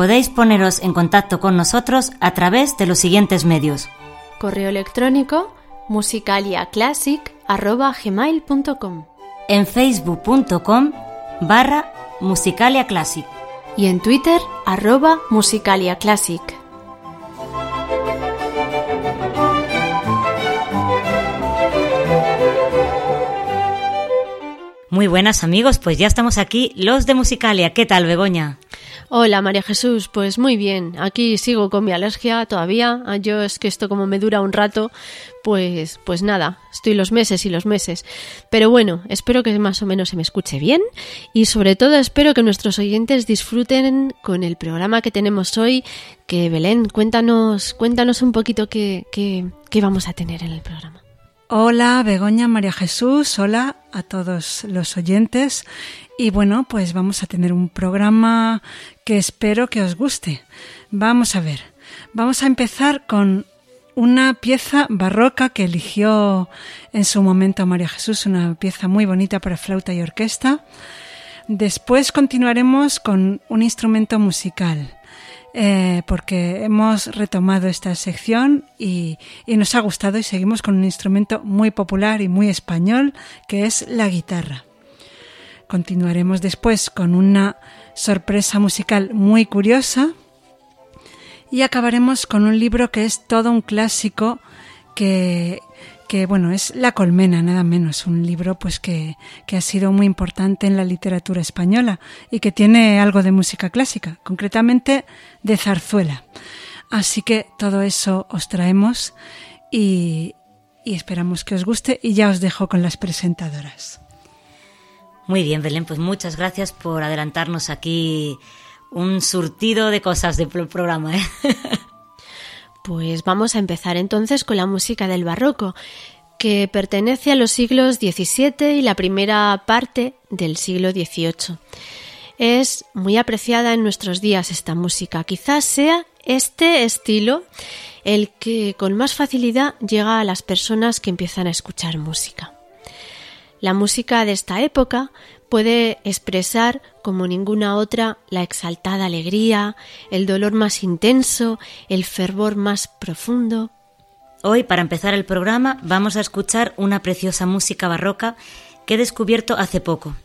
Podéis poneros en contacto con nosotros a través de los siguientes medios. Correo electrónico musicaliaclassic.gmail.com En facebook.com barra Musicalia Classic. y en Twitter arroba musicaliaclassic. Muy buenas amigos, pues ya estamos aquí, los de Musicalia. ¿Qué tal, Begoña? Hola María Jesús, pues muy bien, aquí sigo con mi alergia todavía, Ah, yo es que esto como me dura un rato, pues pues nada, estoy los meses y los meses. Pero bueno, espero que más o menos se me escuche bien y sobre todo espero que nuestros oyentes disfruten con el programa que tenemos hoy, que Belén, cuéntanos, cuéntanos un poquito qué, qué, qué vamos a tener en el programa. Hola, Begoña, María Jesús, hola a todos los oyentes. Y bueno, pues vamos a tener un programa que espero que os guste. Vamos a ver, vamos a empezar con una pieza barroca que eligió en su momento María Jesús, una pieza muy bonita para flauta y orquesta. Después continuaremos con un instrumento musical eh, porque hemos retomado esta sección y, y nos ha gustado y seguimos con un instrumento muy popular y muy español que es la guitarra. Continuaremos después con una sorpresa musical muy curiosa y acabaremos con un libro que es todo un clásico que, que bueno, es La Colmena, nada menos, un libro pues que, que ha sido muy importante en la literatura española y que tiene algo de música clásica, concretamente de zarzuela. Así que todo eso os traemos y, y esperamos que os guste y ya os dejo con las presentadoras. Muy bien, Belén, pues muchas gracias por adelantarnos aquí un surtido de cosas del pro- programa. ¿eh? Pues vamos a empezar entonces con la música del barroco, que pertenece a los siglos XVII y la primera parte del siglo XVIII. Es muy apreciada en nuestros días esta música. Quizás sea este estilo el que con más facilidad llega a las personas que empiezan a escuchar música. La música de esta época puede expresar como ninguna otra la exaltada alegría, el dolor más intenso, el fervor más profundo. Hoy, para empezar el programa, vamos a escuchar una preciosa música barroca que he descubierto hace poco.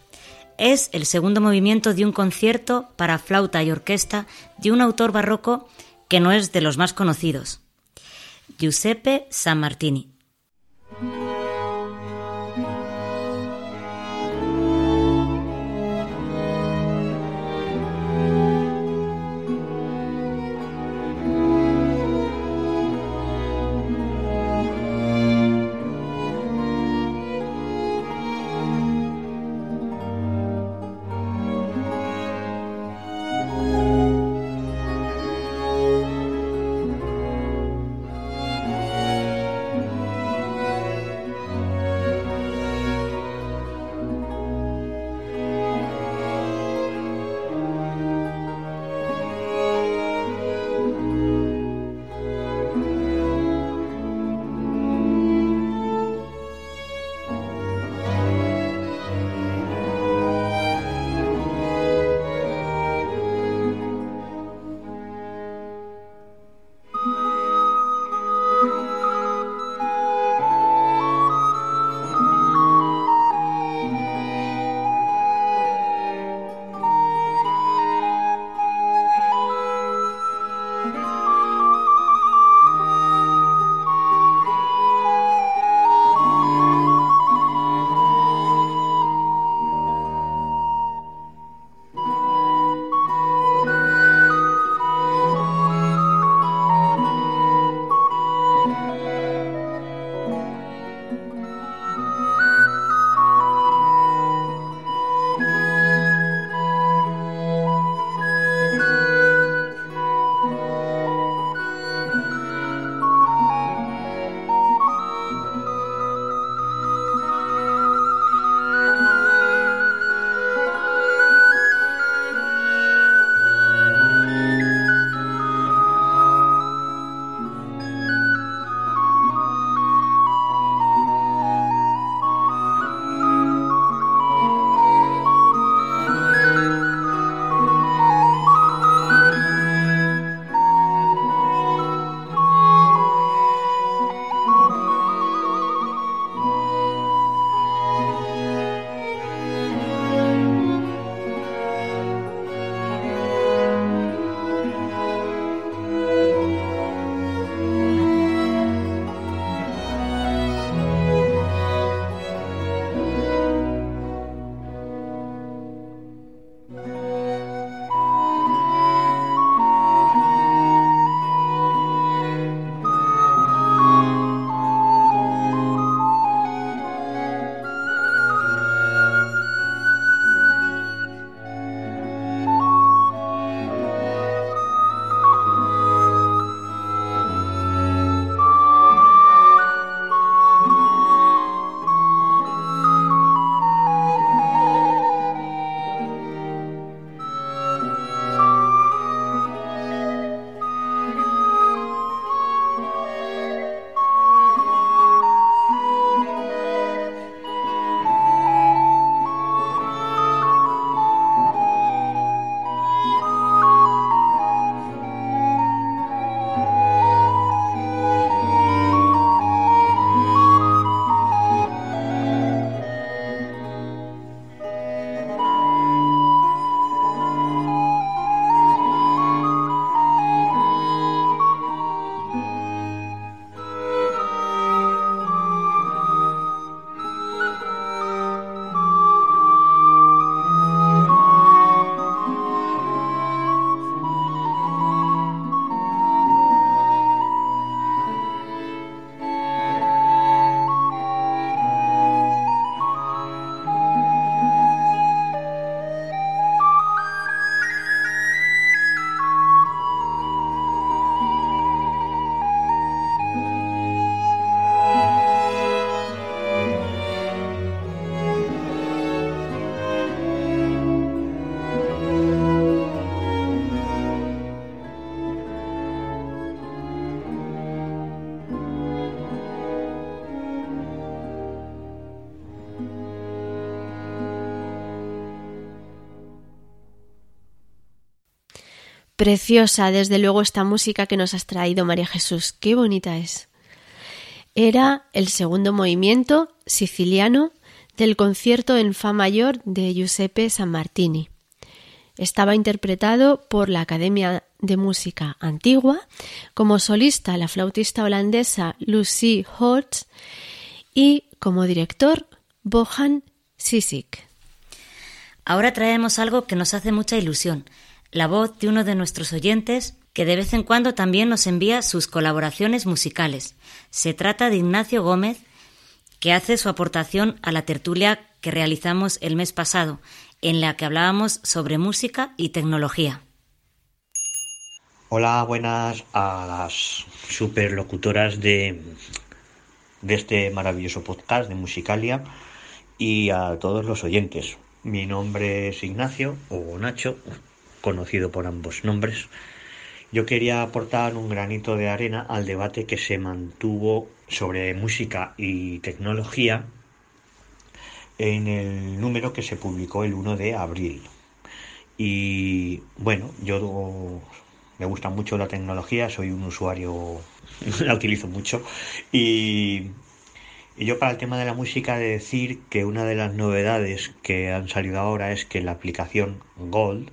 Es el segundo movimiento de un concierto para flauta y orquesta de un autor barroco que no es de los más conocidos, Giuseppe Sammartini. Preciosa, desde luego, esta música que nos has traído, María Jesús. Qué bonita es. Era el segundo movimiento siciliano del concierto en Fa mayor de Giuseppe Sammartini. Estaba interpretado por la Academia de Música Antigua, como solista la flautista holandesa Lucy Holtz y como director Bohan Sisik. Ahora traemos algo que nos hace mucha ilusión, la voz de uno de nuestros oyentes que de vez en cuando también nos envía sus colaboraciones musicales. Se trata de Ignacio Gómez, que hace su aportación a la tertulia que realizamos el mes pasado, en la que hablábamos sobre música y tecnología. Hola, buenas a las superlocutoras de, de este maravilloso podcast de Musicalia y a todos los oyentes. Mi nombre es Ignacio o Nacho, conocido por ambos nombres. Yo quería aportar un granito de arena al debate que se mantuvo sobre música y tecnología en el número que se publicó el 1 de abril. Y bueno, yo me gusta mucho la tecnología, soy un usuario, la utilizo mucho. Y, yo para el tema de la música de decir que una de las novedades que han salido ahora es que la aplicación Gold,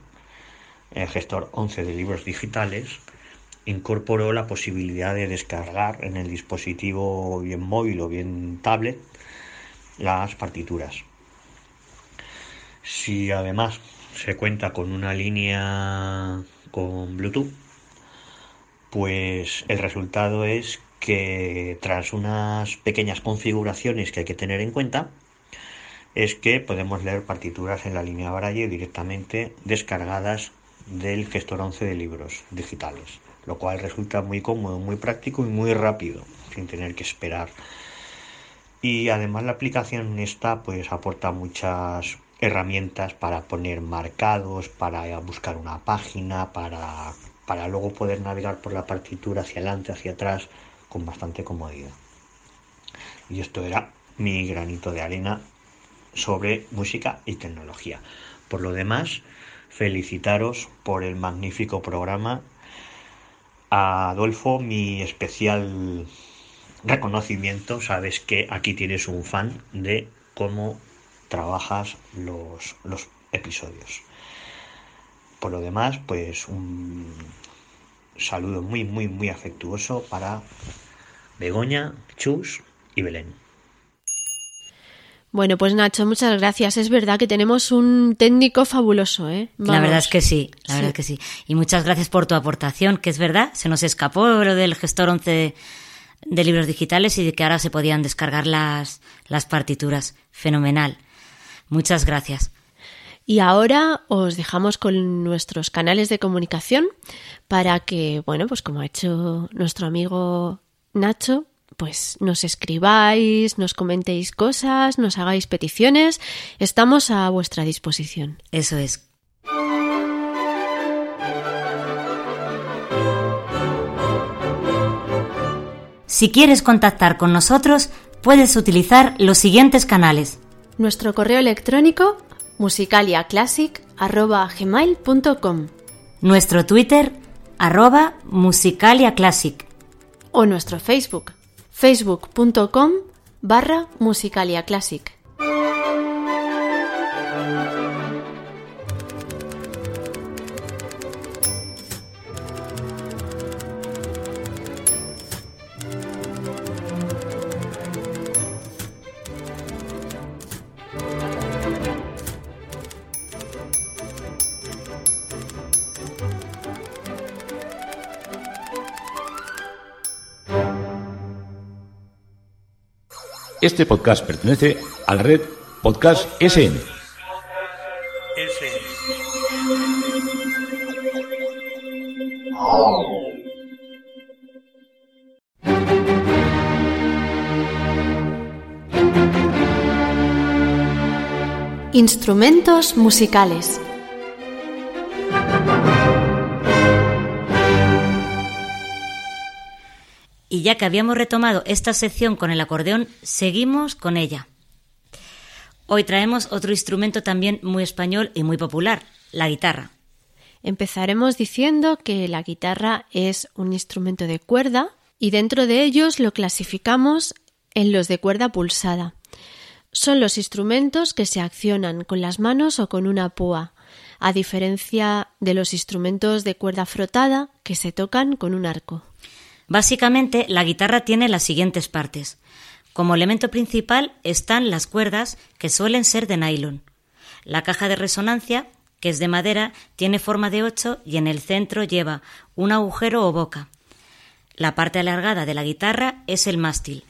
el gestor 11 de libros digitales, incorporó la posibilidad de descargar en el dispositivo bien móvil o bien tablet las partituras. Si además se cuenta con una línea con Bluetooth, pues el resultado es que tras unas pequeñas configuraciones que hay que tener en cuenta, es que podemos leer partituras en la línea Braille directamente descargadas del gestor 11 de libros digitales, lo cual resulta muy cómodo, muy práctico y muy rápido, sin tener que esperar. Y además la aplicación esta pues aporta muchas herramientas para poner marcados, para buscar una página, para, para luego poder navegar por la partitura hacia adelante, hacia atrás, con bastante comodidad. Y esto era mi granito de arena sobre música y tecnología. Por lo demás, felicitaros por el magnífico programa. Adolfo, mi especial reconocimiento. Sabes que aquí tienes un fan de cómo trabajas los, los episodios. Por lo demás, pues un saludo muy, muy, muy afectuoso para Begoña, Chus y Belén. Bueno, pues Nacho, muchas gracias. Es verdad que tenemos un técnico fabuloso, ¿eh? La verdad es que sí, la verdad es que sí. Y muchas gracias por tu aportación, que es verdad, se nos escapó lo del gestor 11 de libros digitales y de que ahora se podían descargar las, las partituras. Fenomenal. Muchas gracias. Y ahora os dejamos con nuestros canales de comunicación para que, bueno, pues como ha hecho nuestro amigo Nacho, pues nos escribáis, nos comentéis cosas, nos hagáis peticiones. Estamos a vuestra disposición. Eso es. Si quieres contactar con nosotros, puedes utilizar los siguientes canales. Nuestro correo electrónico musicaliaclassic.gmail.com Nuestro Twitter arroba musicaliaclassic o nuestro Facebook facebook.com barra musicaliaclassic. Este podcast pertenece a la red Podcast SN. Instrumentos musicales. Y ya que habíamos retomado esta sección con el acordeón, seguimos con ella. Hoy traemos otro instrumento también muy español y muy popular, la guitarra. Empezaremos diciendo que la guitarra es un instrumento de cuerda y dentro de ellos lo clasificamos en los de cuerda pulsada. Son los instrumentos que se accionan con las manos o con una púa, a diferencia de los instrumentos de cuerda frotada que se tocan con un arco. Básicamente, la guitarra tiene las siguientes partes. Como elemento principal están las cuerdas, que suelen ser de nylon. La caja de resonancia, que es de madera, tiene forma de ocho y en el centro lleva un agujero o boca. La parte alargada de la guitarra es el mástil.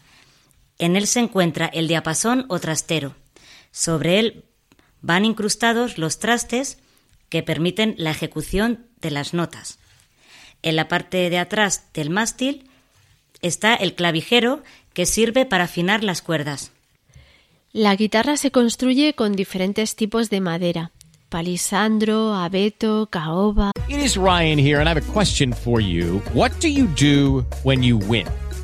En él se encuentra el diapasón o trastero. Sobre él van incrustados los trastes que permiten la ejecución de las notas. En la parte de atrás del mástil está el clavijero que sirve para afinar las cuerdas. La guitarra se construye con diferentes tipos de madera: palisandro, abeto, caoba. It is Ryan here and I have a question for you. What do you do when you win?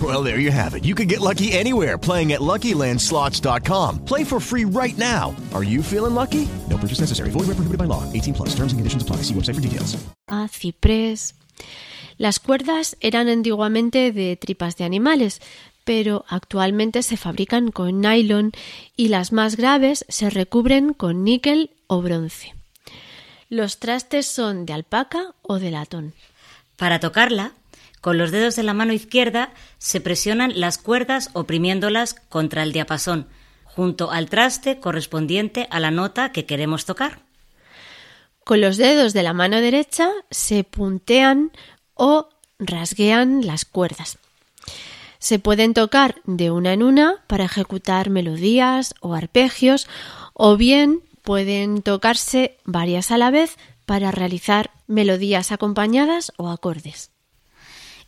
Well, there you have it. You can get lucky anywhere playing at LuckyLandSlots.com. Play for free right now. Are you feeling lucky? No purchase necessary. Void where prohibited by law. 18 plus. Terms and conditions apply. See website for details. Ah, ciprés. Las cuerdas eran antiguamente de tripas de animales, pero actualmente se fabrican con nylon y las más graves se recubren con níquel o bronce. Los trastes son de alpaca o de latón. Para tocarla, con los dedos de la mano izquierda se presionan las cuerdas oprimiéndolas contra el diapasón, junto al traste correspondiente a la nota que queremos tocar. Con los dedos de la mano derecha se puntean o rasguean las cuerdas. Se pueden tocar de una en una para ejecutar melodías o arpegios o bien pueden tocarse varias a la vez para realizar melodías acompañadas o acordes.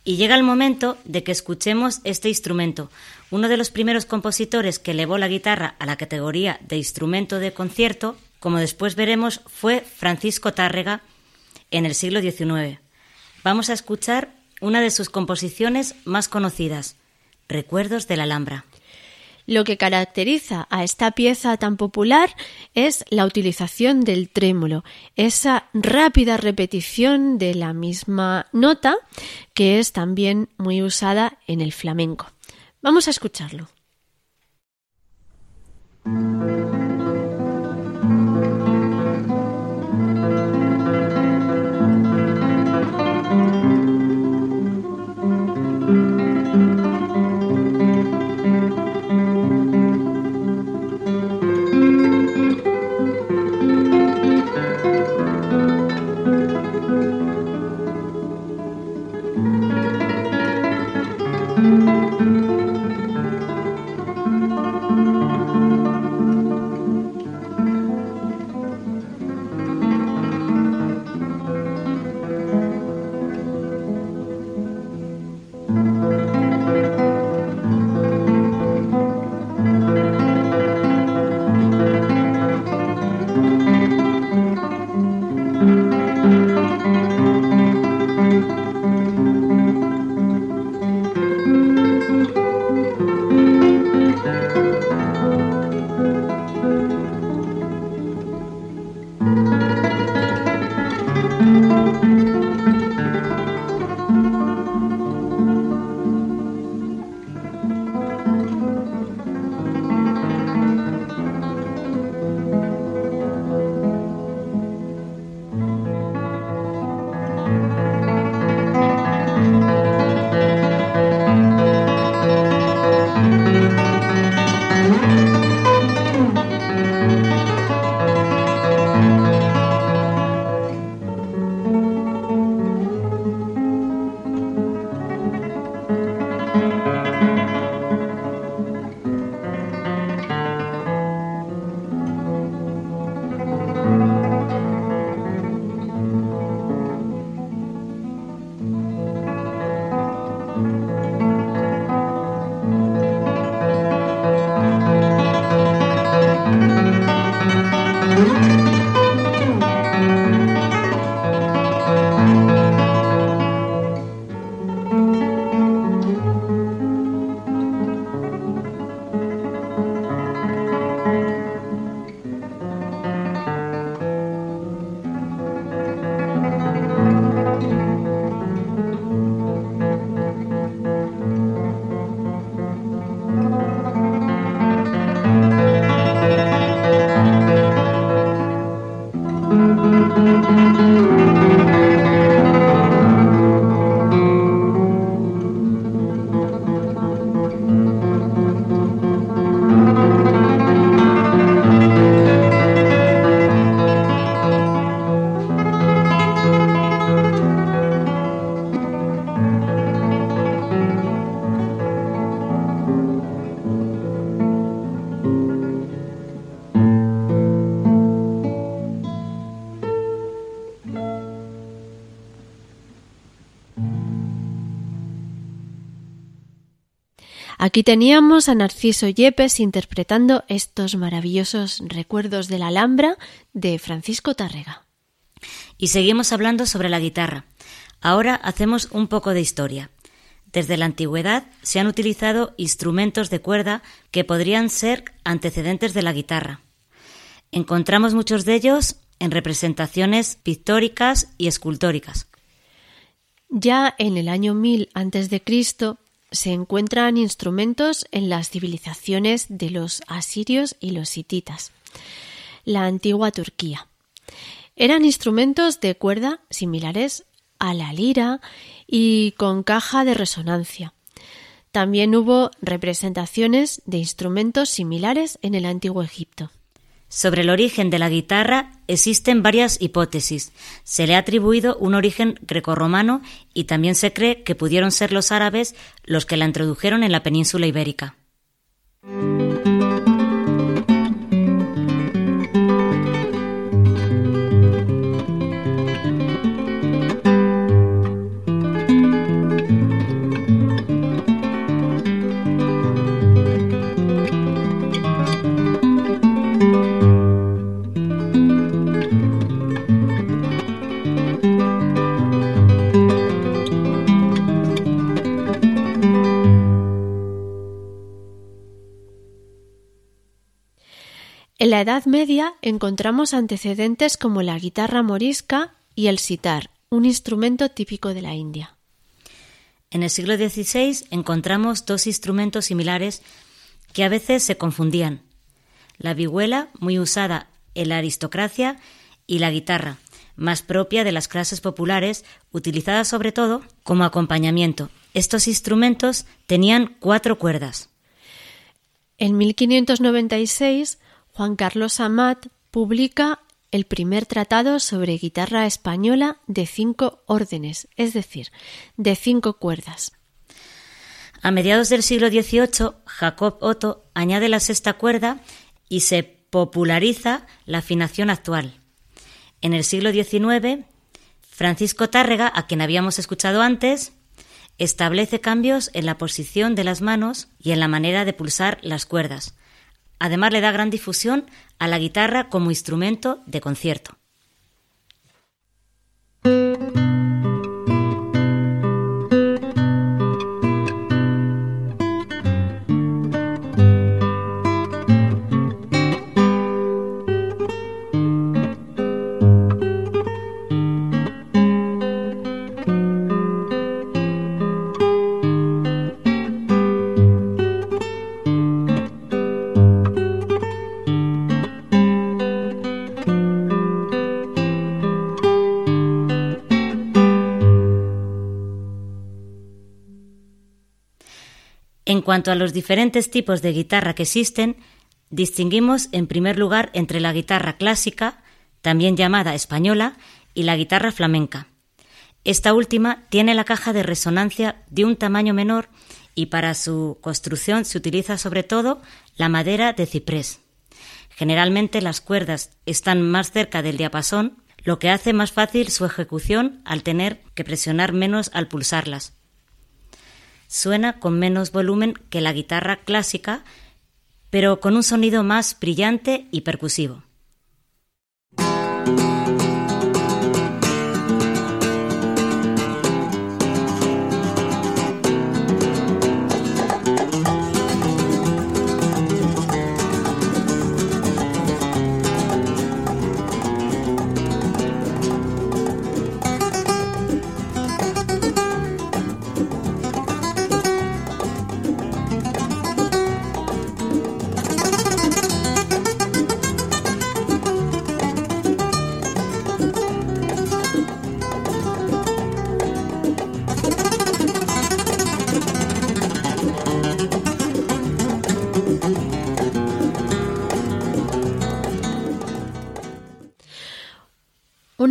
Y llega el momento de que escuchemos este instrumento. Uno de los primeros compositores que elevó la guitarra a la categoría de instrumento de concierto, como después veremos, fue Francisco Tárrega en el siglo XIX. Vamos a escuchar una de sus composiciones más conocidas, Recuerdos de la Alhambra. Lo que caracteriza a esta pieza tan popular es la utilización del trémolo, esa rápida repetición de la misma nota que es también muy usada en el flamenco. Vamos a escucharlo. Aquí teníamos a Narciso Yepes interpretando estos maravillosos recuerdos de la Alhambra de Francisco Tárrega. Y seguimos hablando sobre la guitarra. Ahora hacemos un poco de historia. Desde la antigüedad se han utilizado instrumentos de cuerda que podrían ser antecedentes de la guitarra. Encontramos muchos de ellos en representaciones pictóricas y escultóricas. Ya en el año 1000 a.C. se encuentran instrumentos en las civilizaciones de los asirios y los hititas, la antigua Turquía. Eran instrumentos de cuerda similares a la lira y con caja de resonancia. También hubo representaciones de instrumentos similares en el antiguo Egipto. Sobre el origen de la guitarra existen varias hipótesis. Se le ha atribuido un origen grecorromano y también se cree que pudieron ser los árabes los que la introdujeron en la península ibérica. En la Edad Media encontramos antecedentes como la guitarra morisca y el sitar, un instrumento típico de la India. En el siglo XVI encontramos dos instrumentos similares que a veces se confundían. La vihuela, muy usada en la aristocracia, y la guitarra, más propia de las clases populares, utilizada sobre todo como acompañamiento. Estos instrumentos tenían cuatro cuerdas. En 1596 Juan Carlos Amat publica el primer tratado sobre guitarra española de cinco órdenes, es decir, de cinco cuerdas. A mediados del siglo XVIII, Jacob Otto añade la sexta cuerda y se populariza la afinación actual. En el siglo XIX, Francisco Tárrega, a quien habíamos escuchado antes, establece cambios en la posición de las manos y en la manera de pulsar las cuerdas, Además le da gran difusión a la guitarra como instrumento de concierto. En cuanto a los diferentes tipos de guitarra que existen, distinguimos en primer lugar entre la guitarra clásica, también llamada española, y la guitarra flamenca. Esta última tiene la caja de resonancia de un tamaño menor y para su construcción se utiliza sobre todo la madera de ciprés. Generalmente las cuerdas están más cerca del diapasón, lo que hace más fácil su ejecución al tener que presionar menos al pulsarlas suena con menos volumen que la guitarra clásica, pero con un sonido más brillante y percusivo.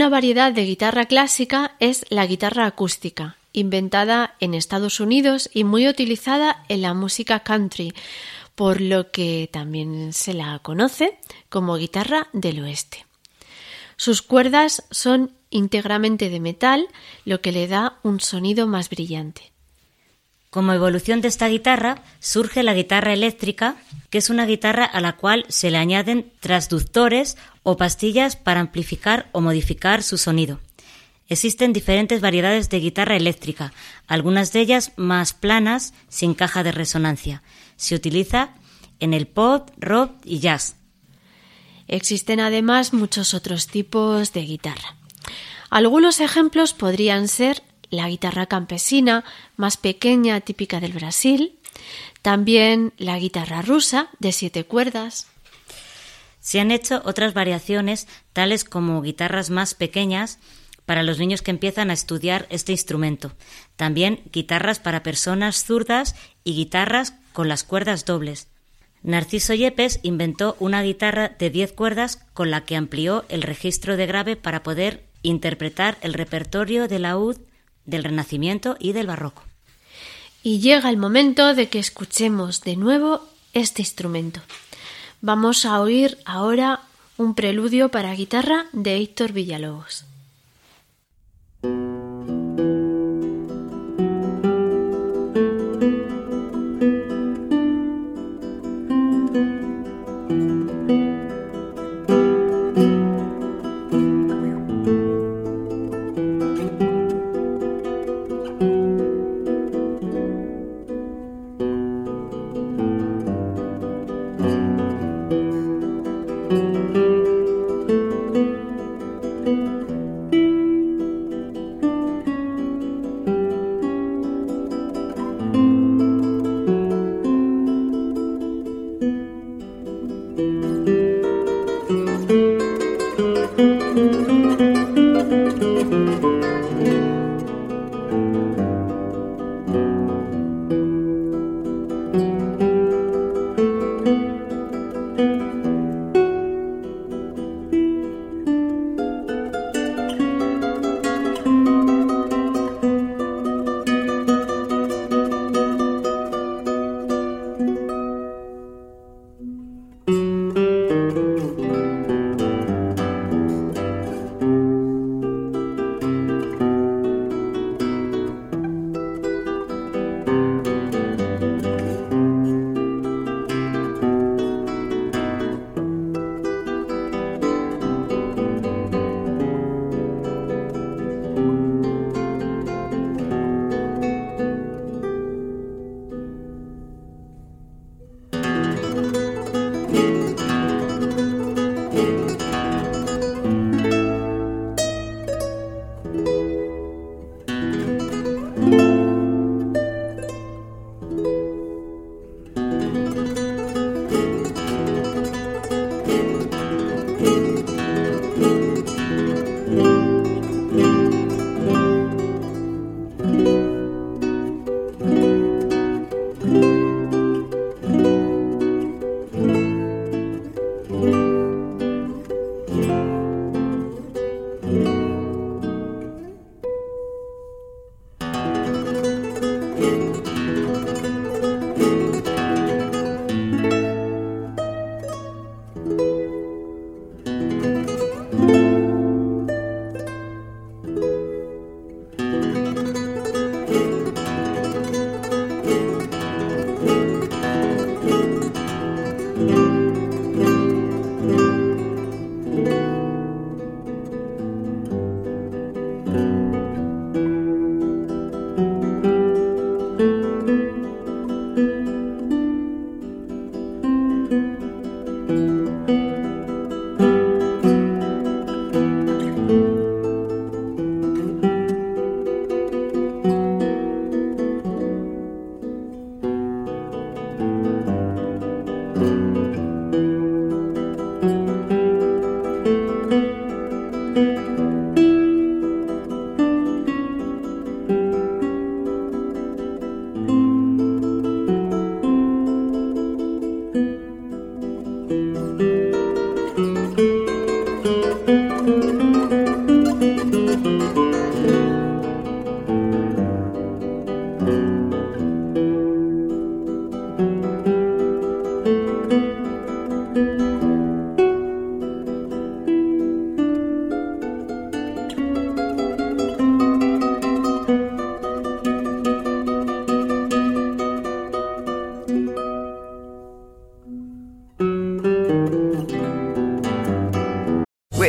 Una variedad de guitarra clásica es la guitarra acústica, inventada en Estados Unidos y muy utilizada en la música country, por lo que también se la conoce como guitarra del oeste. Sus cuerdas son íntegramente de metal, lo que le da un sonido más brillante. Como evolución de esta guitarra surge la guitarra eléctrica, que es una guitarra a la cual se le añaden transductores o pastillas para amplificar o modificar su sonido. Existen diferentes variedades de guitarra eléctrica, algunas de ellas más planas, sin caja de resonancia. Se utiliza en el pop, rock y jazz. Existen además muchos otros tipos de guitarra. Algunos ejemplos podrían ser la guitarra campesina, más pequeña, típica del Brasil, también la guitarra rusa, de siete cuerdas. Se han hecho otras variaciones, tales como guitarras más pequeñas, para los niños que empiezan a estudiar este instrumento. También guitarras para personas zurdas y guitarras con las cuerdas dobles. Narciso Yepes inventó una guitarra de 10 cuerdas con la que amplió el registro de grave para poder interpretar el repertorio de laúd del Renacimiento y del Barroco. Y llega el momento de que escuchemos de nuevo este instrumento. Vamos a oír ahora un preludio para guitarra de Héctor Villalobos.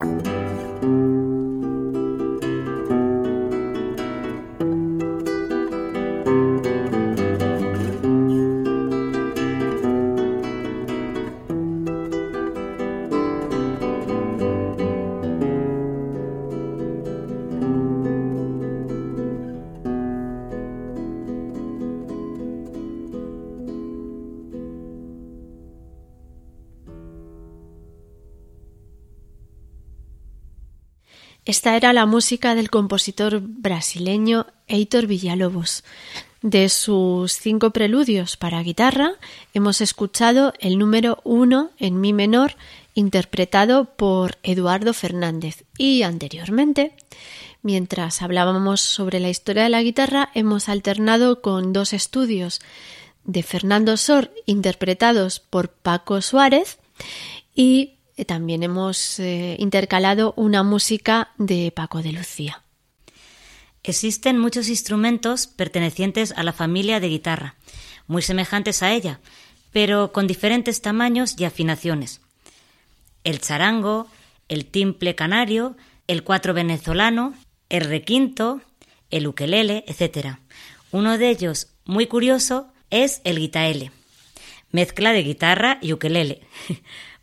thank you Esta era la música del compositor brasileño Heitor Villalobos. De sus cinco preludios para guitarra, hemos escuchado el número uno en mi menor, interpretado por Eduardo Fernández. Y anteriormente, mientras hablábamos sobre la historia de la guitarra, hemos alternado con dos estudios de Fernando Sor, interpretados por Paco Suárez, y también hemos eh, intercalado una música de Paco de Lucía. Existen muchos instrumentos pertenecientes a la familia de guitarra, muy semejantes a ella, pero con diferentes tamaños y afinaciones. El charango, el timple canario, el cuatro venezolano, el requinto, el ukelele, etc. Uno de ellos, muy curioso, es el guitaele, mezcla de guitarra y ukelele.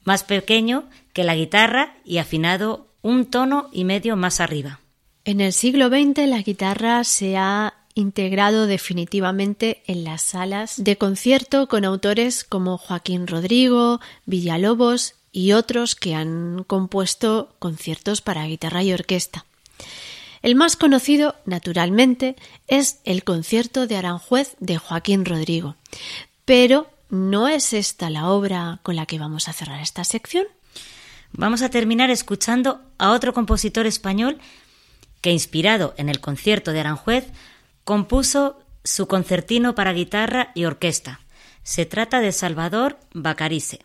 más pequeño que la guitarra y afinado un tono y medio más arriba. En el siglo XX la guitarra se ha integrado definitivamente en las salas de concierto con autores como Joaquín Rodrigo, Villalobos y otros que han compuesto conciertos para guitarra y orquesta. El más conocido, naturalmente, es el concierto de Aranjuez de Joaquín Rodrigo, pero ¿No es esta la obra con la que vamos a cerrar esta sección? Vamos a terminar escuchando a otro compositor español que, inspirado en el concierto de Aranjuez, compuso su concertino para guitarra y orquesta. Se trata de Salvador Bacarice.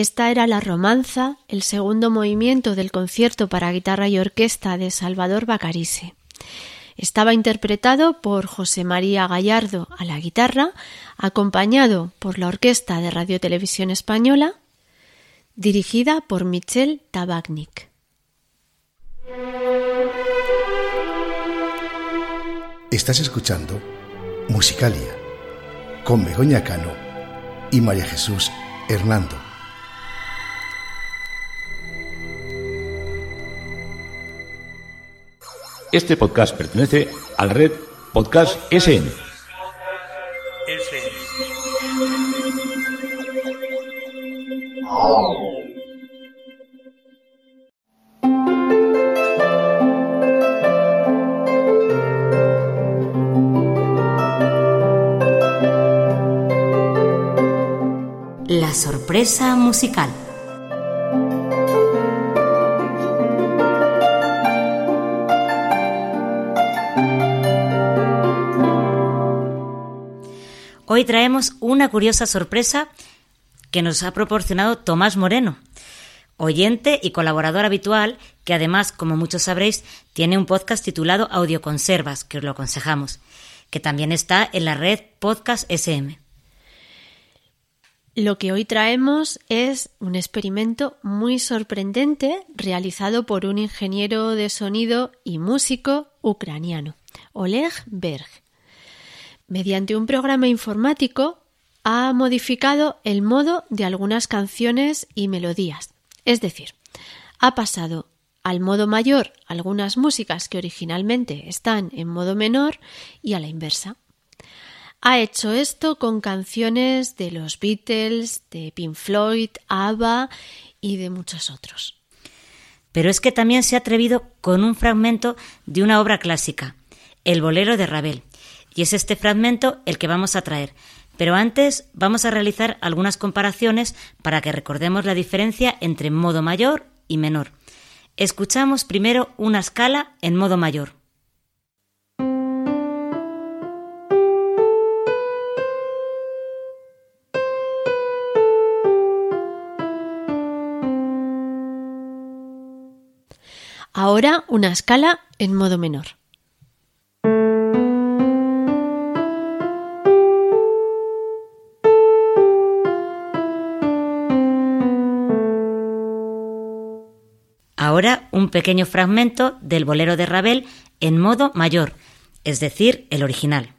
Esta era la romanza, el segundo movimiento del concierto para guitarra y orquesta de Salvador Bacarisse. Estaba interpretado por José María Gallardo a la guitarra, acompañado por la Orquesta de Radio Televisión Española, dirigida por Michel Tabachnik. Estás escuchando Musicalia con Begoña Cano y María Jesús Hernando. Este podcast pertenece a la red Podcast SN. La sorpresa musical. Hoy traemos una curiosa sorpresa que nos ha proporcionado Tomás Moreno, oyente y colaborador habitual, que además, como muchos sabréis, tiene un podcast titulado Audioconservas, que os lo aconsejamos, que también está en la red Podcast SM. Lo que hoy traemos es un experimento muy sorprendente realizado por un ingeniero de sonido y músico ucraniano, Oleg Berg mediante un programa informático, ha modificado el modo de algunas canciones y melodías. Es decir, ha pasado al modo mayor algunas músicas que originalmente están en modo menor y a la inversa. Ha hecho esto con canciones de los Beatles, de Pink Floyd, ABBA y de muchos otros. Pero es que también se ha atrevido con un fragmento de una obra clásica, el bolero de Ravel. Y es este fragmento el que vamos a traer. Pero antes vamos a realizar algunas comparaciones para que recordemos la diferencia entre modo mayor y menor. Escuchamos primero una escala en modo mayor. Ahora una escala en modo menor. Ahora un pequeño fragmento del bolero de Ravel en modo mayor, es decir, el original.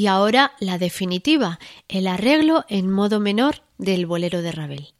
Y ahora la definitiva, el arreglo en modo menor del bolero de Ravel.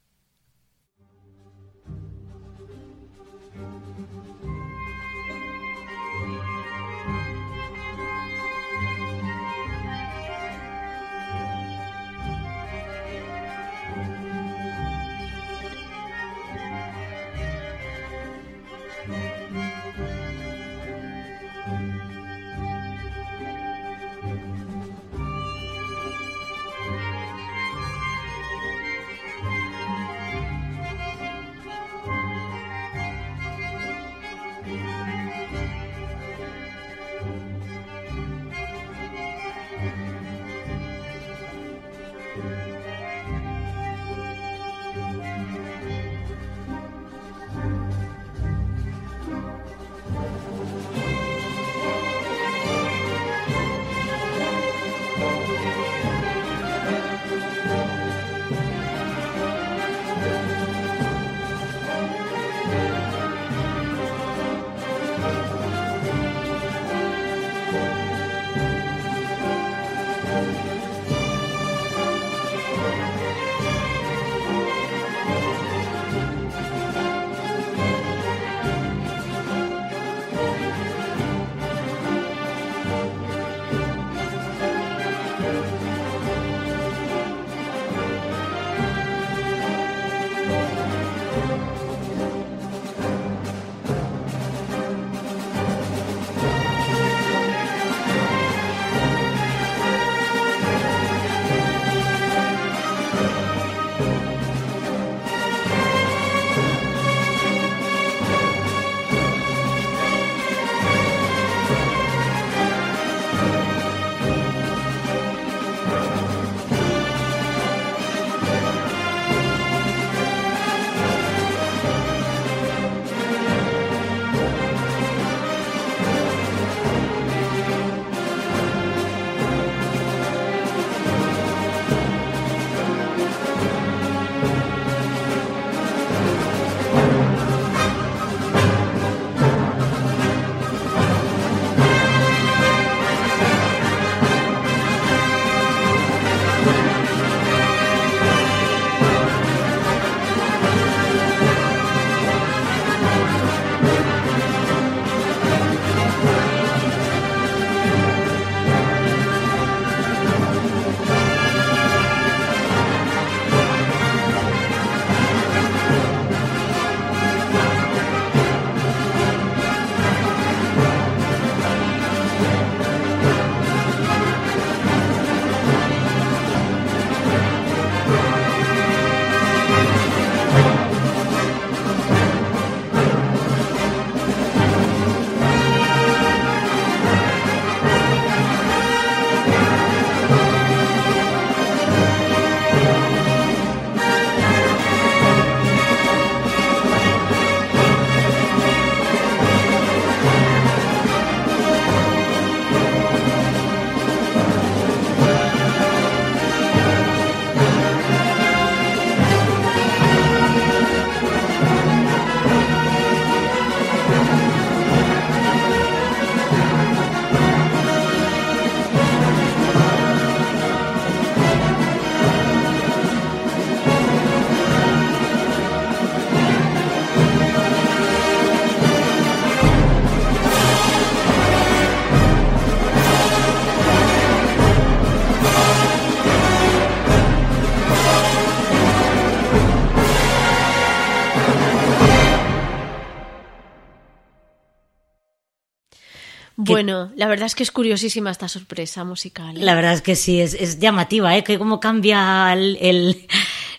Bueno, la verdad es que es curiosísima esta sorpresa musical. ¿eh? La verdad es que sí, es, es llamativa, ¿eh? Que cómo cambia el, el,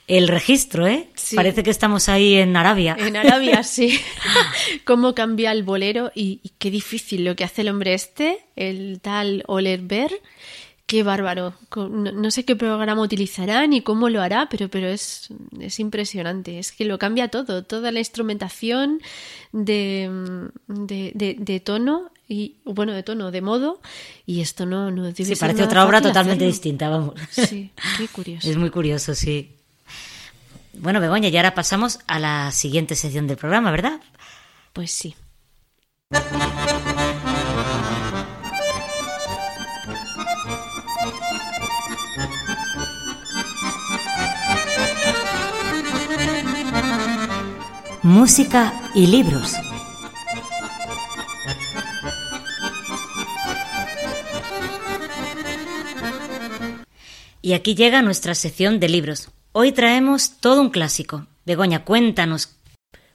el registro, ¿eh? Sí. Parece que estamos ahí en Arabia. En Arabia, sí. Cómo cambia el bolero y, y qué difícil lo que hace el hombre este, el tal Oler Ver. Qué bárbaro. No, no sé qué programa utilizará ni cómo lo hará, pero, pero es, es impresionante. Es que lo cambia todo, toda la instrumentación de, de, de- de tono y bueno, de tono, de modo. Y esto no, no debe Sí, ser parece otra obra totalmente hacerlo. distinta, vamos. Sí, qué curioso. Es muy curioso, sí. Bueno, Begoña, y ahora pasamos a la siguiente sección del programa, ¿verdad? Pues sí. Música y libros. Y aquí llega nuestra sección de libros. Hoy traemos todo un clásico. Begoña, cuéntanos.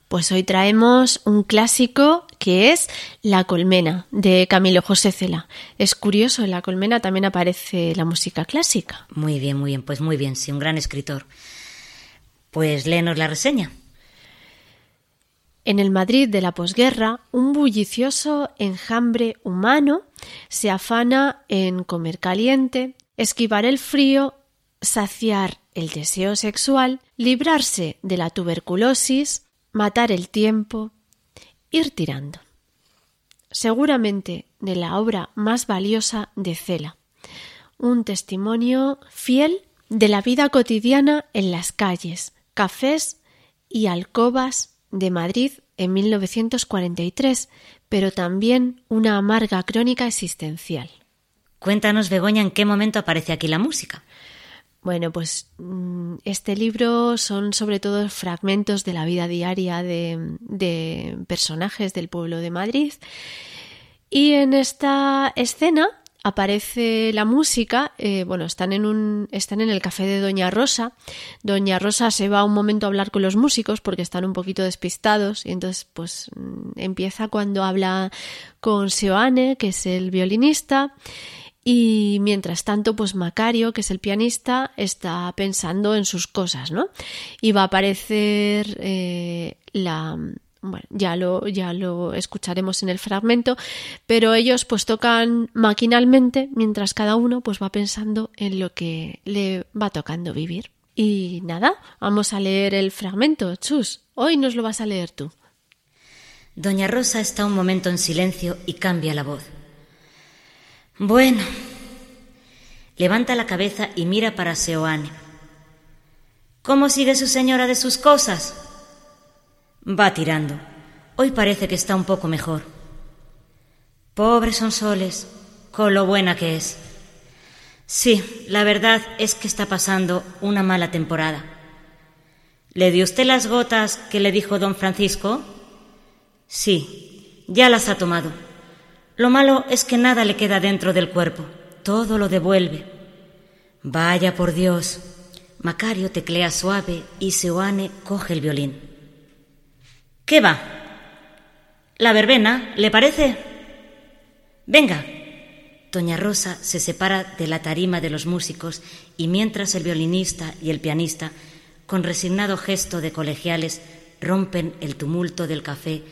Pues hoy traemos un clásico que es La colmena de Camilo José Cela. Es curioso, en La colmena también aparece la música clásica. Muy bien, muy bien, pues muy bien, sí, un gran escritor. Pues léenos la reseña. En el Madrid de la posguerra, un bullicioso enjambre humano se afana en comer caliente, esquivar el frío, saciar el deseo sexual, librarse de la tuberculosis, matar el tiempo, ir tirando. Seguramente de la obra más valiosa de Cela, un testimonio fiel de la vida cotidiana en las calles, cafés y alcobas de Madrid en 1943, pero también una amarga crónica existencial. Cuéntanos, Begoña, en qué momento aparece aquí la música. Bueno, pues mm, este libro son sobre todo fragmentos de la vida diaria de, personajes del pueblo de Madrid. Y en esta escena aparece la música, eh, bueno, están en, un, están en el café de Doña Rosa. Doña Rosa se va un momento a hablar con los músicos porque están un poquito despistados y entonces pues mm, empieza cuando habla con Seoane, que es el violinista, y mientras tanto, pues Macario, que es el pianista, está pensando en sus cosas, ¿no? Y va a aparecer eh, la. Bueno, ya lo, ya lo escucharemos en el fragmento, pero ellos pues tocan maquinalmente mientras cada uno pues va pensando en lo que le va tocando vivir. Y nada, vamos a leer el fragmento. Chus, hoy nos lo vas a leer tú. Doña Rosa está un momento en silencio y cambia la voz. Bueno. Levanta la cabeza y mira para Seoane. ¿Cómo sigue su señora de sus cosas? Va tirando. Hoy parece que está un poco mejor. Pobre Sonsoles, con lo buena que es. Sí, la verdad es que está pasando una mala temporada. ¿Le dio usted las gotas que le dijo don Francisco? Sí, ya las ha tomado. Lo malo es que nada le queda dentro del cuerpo, todo lo devuelve. Vaya por Dios. Macario teclea suave y Seoane coge el violín. ¿Qué va? ¿La verbena, le parece? Venga. Doña Rosa se separa de la tarima de los músicos y mientras el violinista y el pianista, con resignado gesto de colegiales, rompen el tumulto del café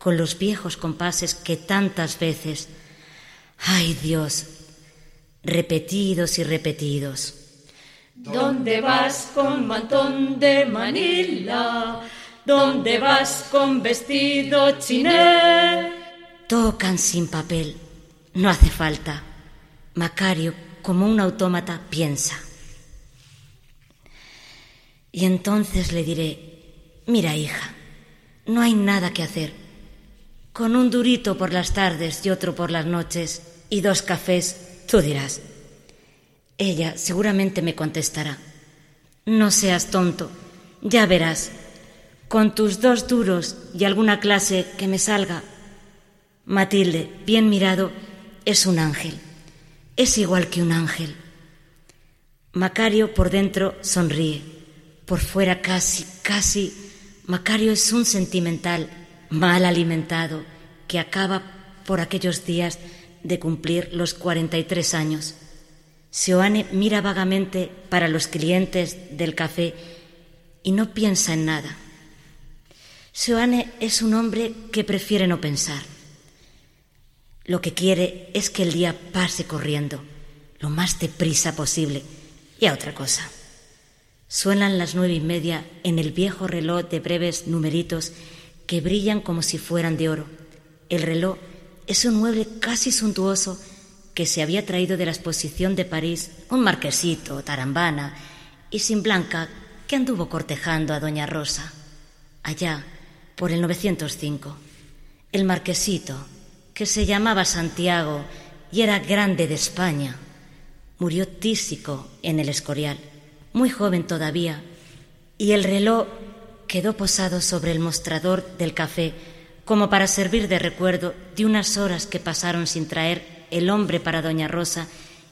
con los viejos compases que tantas veces, ay Dios, repetidos y repetidos. ¿Dónde vas con mantón de Manila? ¿Dónde vas con vestido chiné? Tocan sin papel. No hace falta. Macario, como un autómata, piensa. Y entonces le diré, mira hija, no hay nada que hacer. Con un durito por las tardes y otro por las noches y dos cafés, tú dirás. Ella seguramente me contestará. No seas tonto, ya verás. Con tus dos duros y alguna clase que me salga. Matilde, bien mirado, es un ángel. Es igual que un ángel. Macario por dentro sonríe. Por fuera casi, casi. Macario es un sentimental mal alimentado que acaba por aquellos días de cumplir los 43 años. Seoane mira vagamente para los clientes del café y no piensa en nada. Seoane es un hombre que prefiere no pensar. Lo que quiere es que el día pase corriendo, lo más deprisa posible, y a otra cosa. Suenan las nueve y media en el viejo reloj de breves numeritos que brillan como si fueran de oro. El reloj es un mueble casi suntuoso que se había traído de la exposición de París un marquesito, tarambana y sin blanca que anduvo cortejando a doña Rosa. Allá, por el 905. El marquesito, que se llamaba Santiago y era grande de España, murió tísico en el Escorial, muy joven todavía, y el reloj quedó posado sobre el mostrador del café como para servir de recuerdo de unas horas que pasaron sin traer el hombre para doña Rosa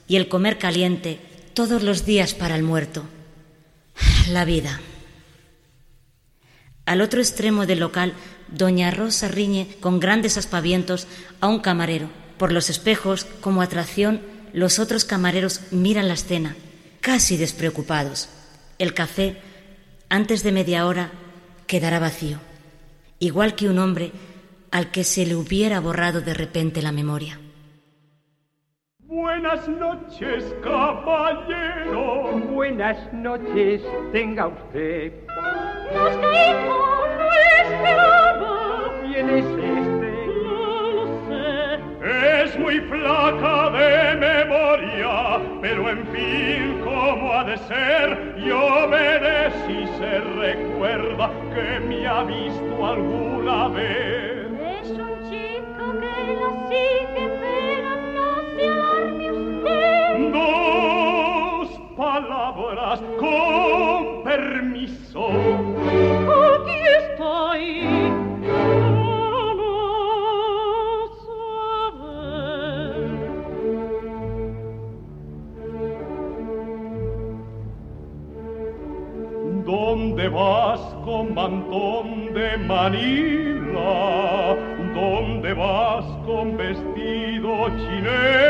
y el comer caliente todos los días para el muerto. La vida. Al otro extremo del local, doña Rosa riñe con grandes aspavientos a un camarero. Por los espejos, como atracción, los otros camareros miran la escena, casi despreocupados. El café, antes de media hora, quedará vacío, igual que un hombre al que se le hubiera borrado de repente la memoria. Buenas noches, caballero. Buenas noches, tenga usted. Mosquito no esperaba. ¿Quién Es muy flaca de memoria, pero en fin, ¿cómo ha de ser? Yo veré si se recuerda que me ha visto alguna vez. Es un chico que la sigue, pero no se alarme usted. Dos palabras con permiso. Manila? ¿Dónde vas con vestido chinés?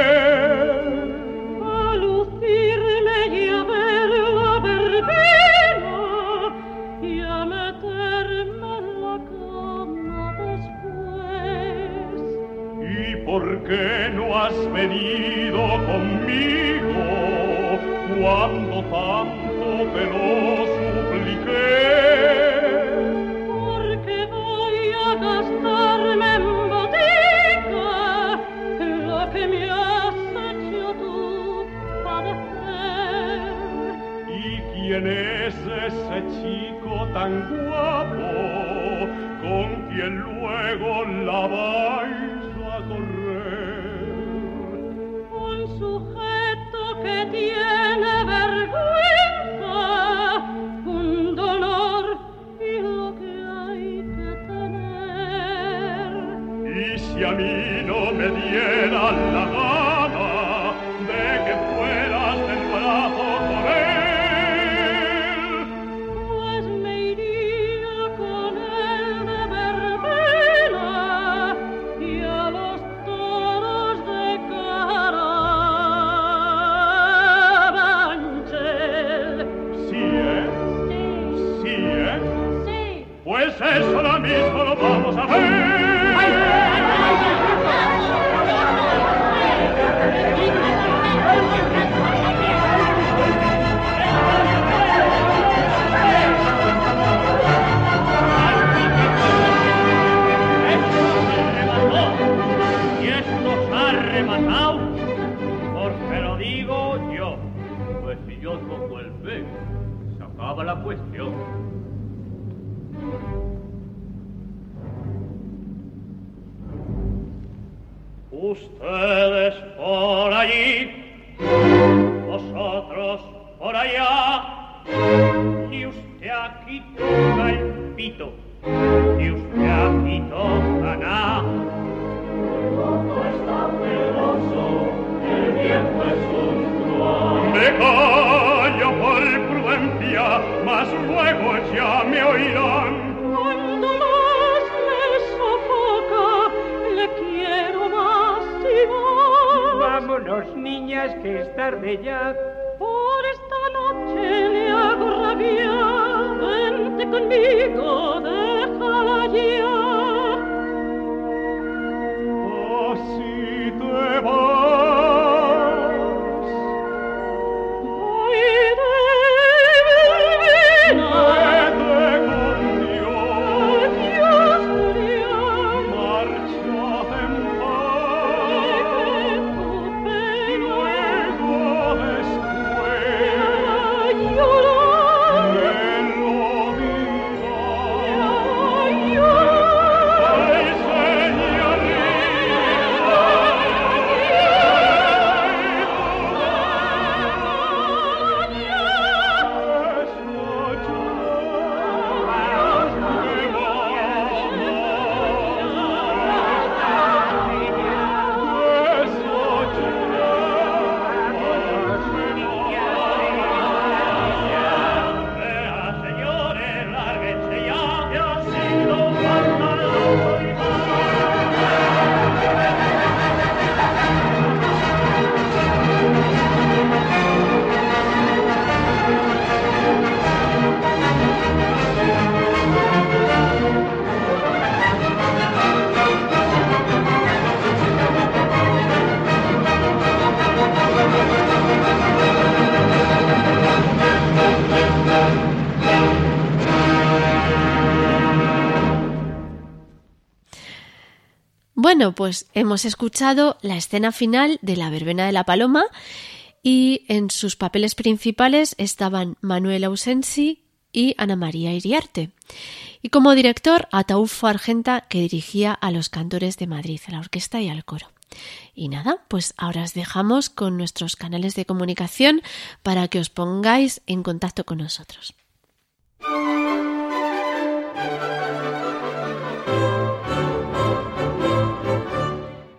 Acaba la cuestión. Ustedes pues hemos escuchado la escena final de La Verbena de la Paloma y en sus papeles principales estaban Manuel Ausensi y Ana María Iriarte. Y como director, Ataúfo Argenta, que dirigía a los cantores de Madrid, a la orquesta y al coro. Y nada, pues ahora os dejamos con nuestros canales de comunicación para que os pongáis en contacto con nosotros.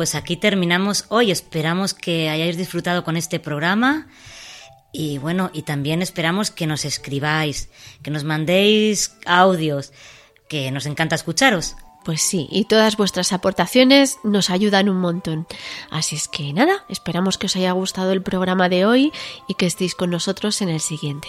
Pues aquí terminamos hoy. Esperamos que hayáis disfrutado con este programa. Y bueno, y también esperamos que nos escribáis, que nos mandéis audios, que nos encanta escucharos. Pues sí, y todas vuestras aportaciones nos ayudan un montón. Así es que nada, esperamos que os haya gustado el programa de hoy y que estéis con nosotros en el siguiente.